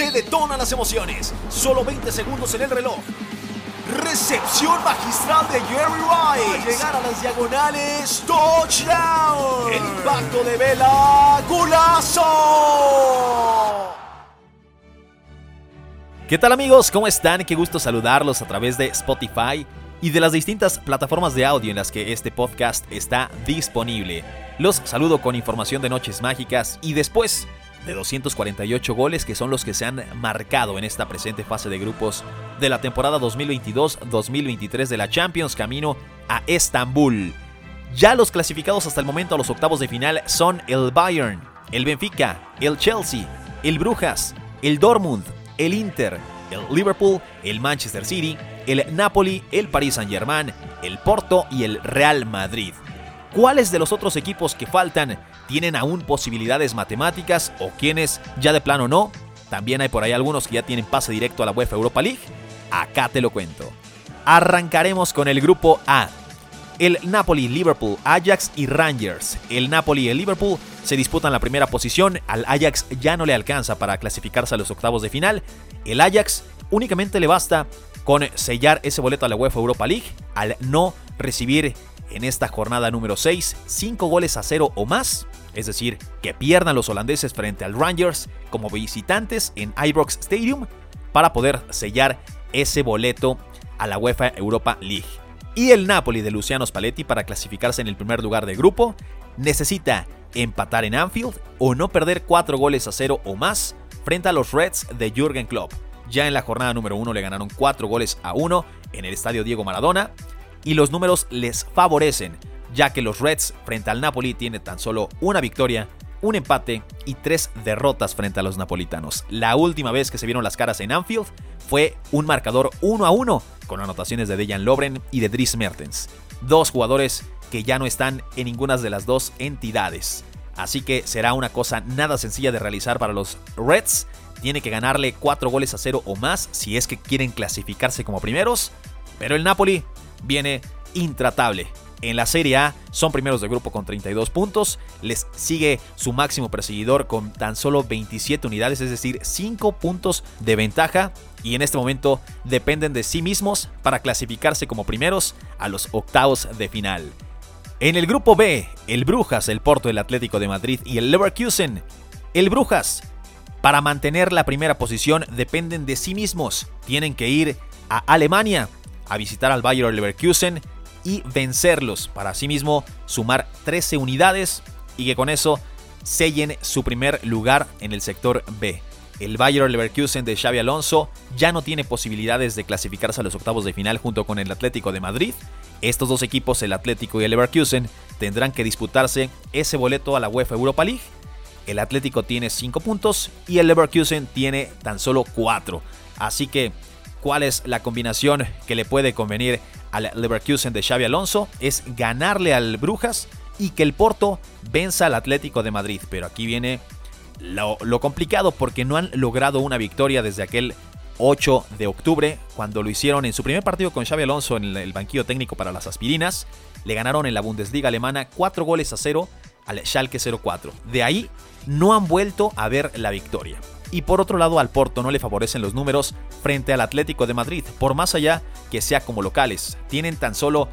Se detonan las emociones. Solo 20 segundos en el reloj. Recepción magistral de Jerry Rice. Al llegar a las diagonales. Touchdown. El impacto de Vela. Gulazo. ¿Qué tal amigos? ¿Cómo están? Qué gusto saludarlos a través de Spotify y de las distintas plataformas de audio en las que este podcast está disponible. Los saludo con información de Noches Mágicas y después de 248 goles que son los que se han marcado en esta presente fase de grupos de la temporada 2022-2023 de la Champions camino a Estambul. Ya los clasificados hasta el momento a los octavos de final son el Bayern, el Benfica, el Chelsea, el Brujas, el Dortmund, el Inter, el Liverpool, el Manchester City, el Napoli, el Paris Saint-Germain, el Porto y el Real Madrid. ¿Cuáles de los otros equipos que faltan tienen aún posibilidades matemáticas o quienes ya de plano no? También hay por ahí algunos que ya tienen pase directo a la UEFA Europa League. Acá te lo cuento. Arrancaremos con el grupo A. El Napoli, Liverpool, Ajax y Rangers. El Napoli y el Liverpool se disputan la primera posición. Al Ajax ya no le alcanza para clasificarse a los octavos de final. El Ajax únicamente le basta con sellar ese boleto a la UEFA Europa League al no recibir en esta jornada número 6 5 goles a 0 o más, es decir, que pierdan los holandeses frente al Rangers como visitantes en Ibrox Stadium para poder sellar ese boleto a la UEFA Europa League. Y el Napoli de Luciano Spalletti para clasificarse en el primer lugar de grupo necesita empatar en Anfield o no perder 4 goles a 0 o más frente a los Reds de Jürgen Klopp. Ya en la jornada número 1 le ganaron 4 goles a 1 en el estadio Diego Maradona y los números les favorecen, ya que los Reds frente al Napoli tienen tan solo una victoria, un empate y tres derrotas frente a los napolitanos. La última vez que se vieron las caras en Anfield fue un marcador 1 a 1 con anotaciones de Dejan Lobren y de Dries Mertens, dos jugadores que ya no están en ninguna de las dos entidades. Así que será una cosa nada sencilla de realizar para los Reds. Tiene que ganarle 4 goles a 0 o más si es que quieren clasificarse como primeros. Pero el Napoli viene intratable. En la Serie A son primeros de grupo con 32 puntos, les sigue su máximo perseguidor con tan solo 27 unidades, es decir, 5 puntos de ventaja y en este momento dependen de sí mismos para clasificarse como primeros a los octavos de final. En el grupo B, el Brujas, el Porto, el Atlético de Madrid y el Leverkusen. El Brujas, para mantener la primera posición, dependen de sí mismos. Tienen que ir a Alemania a visitar al Bayer Leverkusen y vencerlos para asimismo sumar 13 unidades y que con eso sellen su primer lugar en el sector B. El Bayer Leverkusen de Xavi Alonso ya no tiene posibilidades de clasificarse a los octavos de final junto con el Atlético de Madrid. Estos dos equipos, el Atlético y el Leverkusen, tendrán que disputarse ese boleto a la UEFA Europa League. El Atlético tiene 5 puntos y el Leverkusen tiene tan solo 4. Así que cuál es la combinación que le puede convenir al Leverkusen de Xavi Alonso es ganarle al Brujas y que el Porto venza al Atlético de Madrid. Pero aquí viene lo, complicado porque no han logrado una victoria desde aquel 8 de octubre, cuando lo hicieron en su primer partido con Xavi Alonso en el banquillo técnico para las aspirinas. Le ganaron en la Bundesliga alemana 4 goles a 0 al Schalke 04. De ahí no han vuelto a ver la victoria y por otro lado al Porto no le favorecen los números frente al Atlético de Madrid, por más allá que sea como locales. Tienen tan solo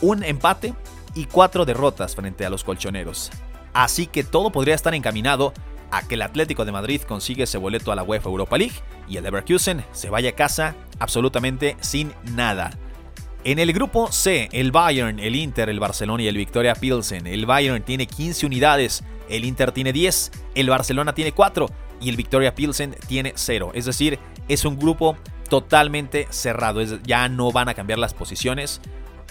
un empate y cuatro derrotas frente a los colchoneros. Así que todo podría estar encaminado a que el Atlético de Madrid consiga ese boleto a la UEFA Europa League y el Leverkusen se vaya a casa absolutamente sin nada. En el grupo C, el Bayern, el Inter, el Barcelona y el Victoria Pilsen. El Bayern tiene 15 unidades, el Inter tiene 10, el Barcelona tiene 4 y el Victoria Pilsen tiene 0. Es decir, es un grupo totalmente cerrado. ya no van a cambiar las posiciones,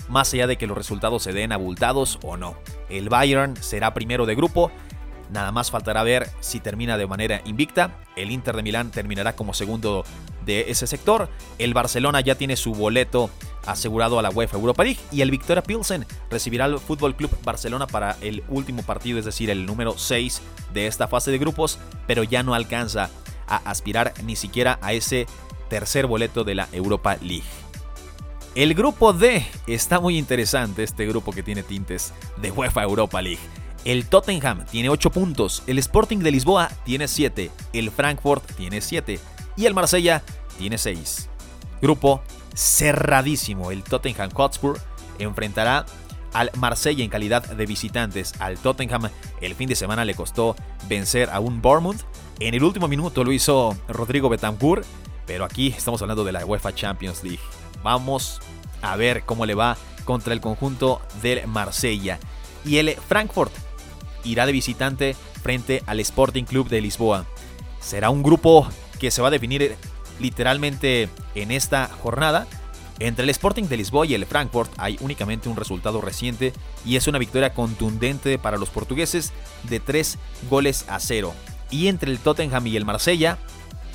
más allá de que los resultados se den abultados o no. El Bayern será primero de grupo. Nada más faltará ver si termina de manera invicta. El Inter de Milán terminará como segundo de ese sector. El Barcelona ya tiene su boleto asegurado a la UEFA Europa League y el Victoria Pilsen recibirá al Fútbol Club Barcelona para el último partido, es decir, el número 6 de esta fase de grupos, pero ya no alcanza a aspirar ni siquiera a ese tercer boleto de la Europa League. El grupo D está muy interesante, este grupo que tiene tintes de UEFA Europa League. El Tottenham tiene 8 puntos, el Sporting de Lisboa tiene 7, el Frankfurt tiene 7 y el Marsella tiene 6. Grupo cerradísimo. El Tottenham Hotspur enfrentará al Marsella en calidad de visitantes. Al Tottenham el fin de semana le costó vencer a un Bournemouth. En el último minuto lo hizo Rodrigo Betancourt, pero aquí estamos hablando de la UEFA Champions League. Vamos a ver cómo le va contra el conjunto del Marsella. Y el Frankfurt irá de visitante frente al Sporting Club de Lisboa. Será un grupo que se va a definir literalmente en esta jornada. Entre el Sporting de Lisboa y el Frankfurt hay únicamente un resultado reciente y es una victoria contundente para los portugueses de 3 goles a 0. Y entre el Tottenham y el Marsella,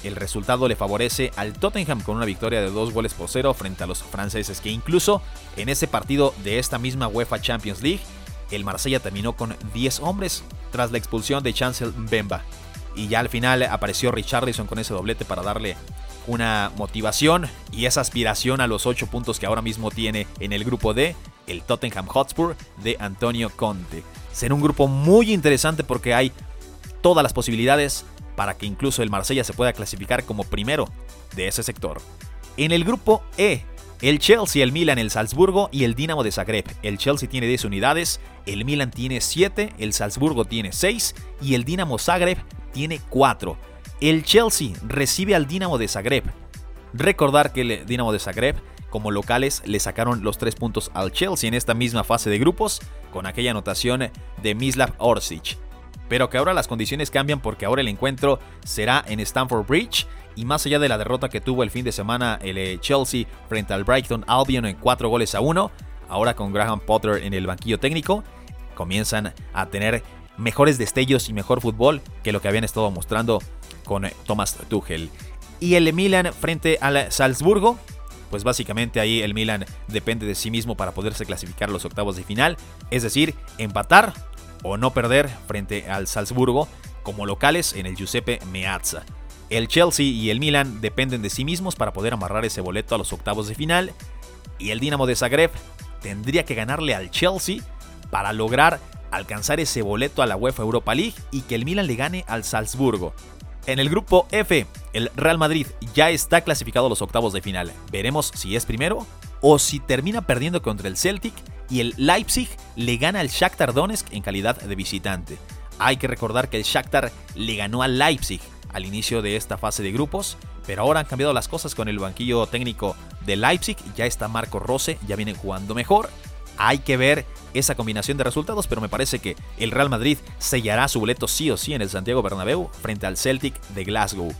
el resultado le favorece al Tottenham con una victoria de 2 goles por 0 frente a los franceses, que incluso en ese partido de esta misma UEFA Champions League el Marsella terminó con 10 hombres tras la expulsión de Chancel Mbemba. Y ya al final apareció Richarlison con ese doblete para darle una motivación y esa aspiración a los 8 puntos que ahora mismo tiene en el grupo D, el Tottenham Hotspur de Antonio Conte. Será un grupo muy interesante porque hay todas las posibilidades para que incluso el Marsella se pueda clasificar como primero de ese sector. En el grupo E el Chelsea, el Milan, el Salzburgo y el Dinamo de Zagreb. El Chelsea tiene 10 unidades, el Milan tiene 7, el Salzburgo tiene 6 y el Dinamo Zagreb tiene 4. El Chelsea recibe al Dinamo de Zagreb. Recordar que el Dinamo de Zagreb como locales le sacaron los 3 puntos al Chelsea en esta misma fase de grupos con aquella anotación de Mislav Orsic. Pero que ahora las condiciones cambian porque ahora el encuentro será en Stamford Bridge y más allá de la derrota que tuvo el fin de semana el eh, Chelsea frente al Brighton Albion en 4 goles a 1, ahora con Graham Potter en el banquillo técnico, comienzan a tener mejores destellos y mejor fútbol que lo que habían estado mostrando con eh, Thomas Tuchel. Y el Milan frente al Salzburgo, pues básicamente ahí el Milan depende de sí mismo para poderse clasificar los octavos de final, es decir, empatar o no perder frente al Salzburgo como locales en el Giuseppe Meazza. El Chelsea y el Milan dependen de sí mismos para poder amarrar ese boleto a los octavos de final. Y el Dinamo de Zagreb tendría que ganarle al Chelsea para lograr alcanzar ese boleto a la UEFA Europa League y que el Milan le gane al Salzburgo. En el grupo F, el Real Madrid ya está clasificado a los octavos de final. Veremos si es primero o si termina perdiendo contra el Celtic y el Leipzig le gana al Shakhtar Donetsk en calidad de visitante. Hay que recordar que el Shakhtar le ganó al Leipzig al inicio de esta fase de grupos, pero ahora han cambiado las cosas con el banquillo técnico de Leipzig, ya está Marco Rose, ya vienen jugando mejor. Hay que ver esa combinación de resultados, pero me parece que el Real Madrid sellará su boleto sí o sí en el Santiago Bernabéu frente al Celtic de Glasgow.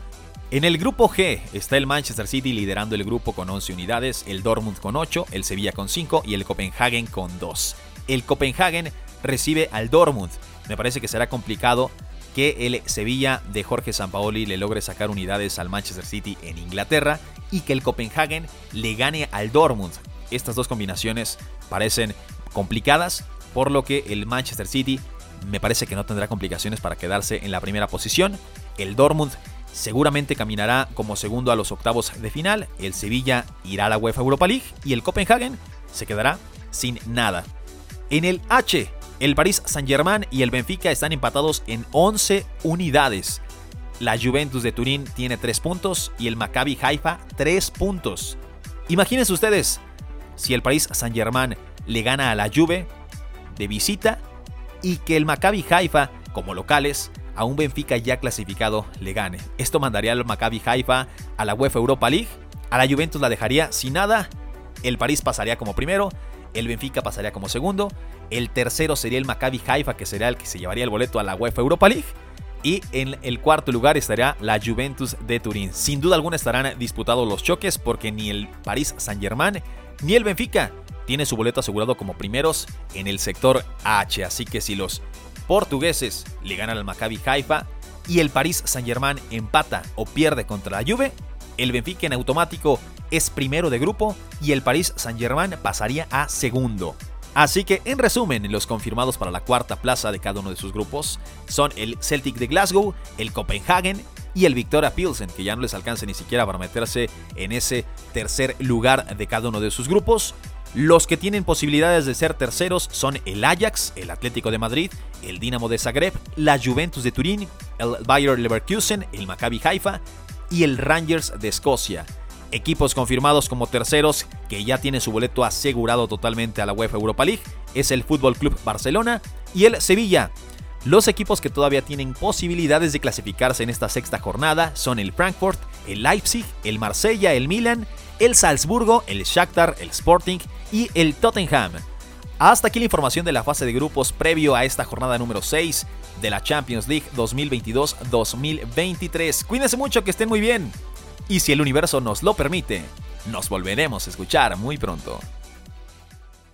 En el grupo G está el Manchester City liderando el grupo con 11 unidades, el Dortmund con 8, el Sevilla con 5 y el Copenhagen con 2. El Copenhagen recibe al Dortmund. Me parece que será complicado que el Sevilla de Jorge Sampaoli le logre sacar unidades al Manchester City en Inglaterra y que el Copenhagen le gane al Dortmund. Estas dos combinaciones parecen complicadas, por lo que el Manchester City me parece que no tendrá complicaciones para quedarse en la primera posición. El Dortmund seguramente caminará como segundo a los octavos de final, el Sevilla irá a la UEFA Europa League y el Copenhagen se quedará sin nada. En el H el Paris Saint-Germain y el Benfica están empatados en 11 unidades. La Juventus de Turín tiene 3 puntos y el Maccabi Haifa 3 puntos. Imagínense ustedes si el Paris Saint-Germain le gana a la Juve de visita y que el Maccabi Haifa, como locales, a un Benfica ya clasificado le gane. Esto mandaría al Maccabi Haifa a la UEFA Europa League, a la Juventus la dejaría sin nada, el París pasaría como primero el Benfica pasaría como segundo, el tercero sería el Maccabi Haifa, que sería el que se llevaría el boleto a la UEFA Europa League. Y en el cuarto lugar estaría la Juventus de Turín. Sin duda alguna estarán disputados los choques porque ni el Paris Saint-Germain ni el Benfica tiene su boleto asegurado como primeros en el sector H. Así que si los portugueses le ganan al Maccabi Haifa y el Paris Saint-Germain empata o pierde contra la Juve, el Benfica en automático es primero de grupo y el Paris Saint-Germain pasaría a segundo. Así que, en resumen, los confirmados para la cuarta plaza de cada uno de sus grupos son el Celtic de Glasgow, el Copenhagen y el Victoria Pilsen, que ya no les alcanza ni siquiera para meterse en ese tercer lugar de cada uno de sus grupos. Los que tienen posibilidades de ser terceros son el Ajax, el Atlético de Madrid, el Dinamo de Zagreb, la Juventus de Turín, el Bayer Leverkusen, el Maccabi Haifa y el Rangers de Escocia. Equipos confirmados como terceros que ya tienen su boleto asegurado totalmente a la UEFA Europa League es el Fútbol Club Barcelona y el Sevilla. Los equipos que todavía tienen posibilidades de clasificarse en esta sexta jornada son el Frankfurt, el Leipzig, el Marsella, el Milan, el Salzburgo, el Shakhtar, el Sporting y el Tottenham. Hasta aquí la información de la fase de grupos previo a esta jornada número 6 de la Champions League 2022-2023. Cuídense mucho, que estén muy bien. Y si el universo nos lo permite, nos volveremos a escuchar muy pronto.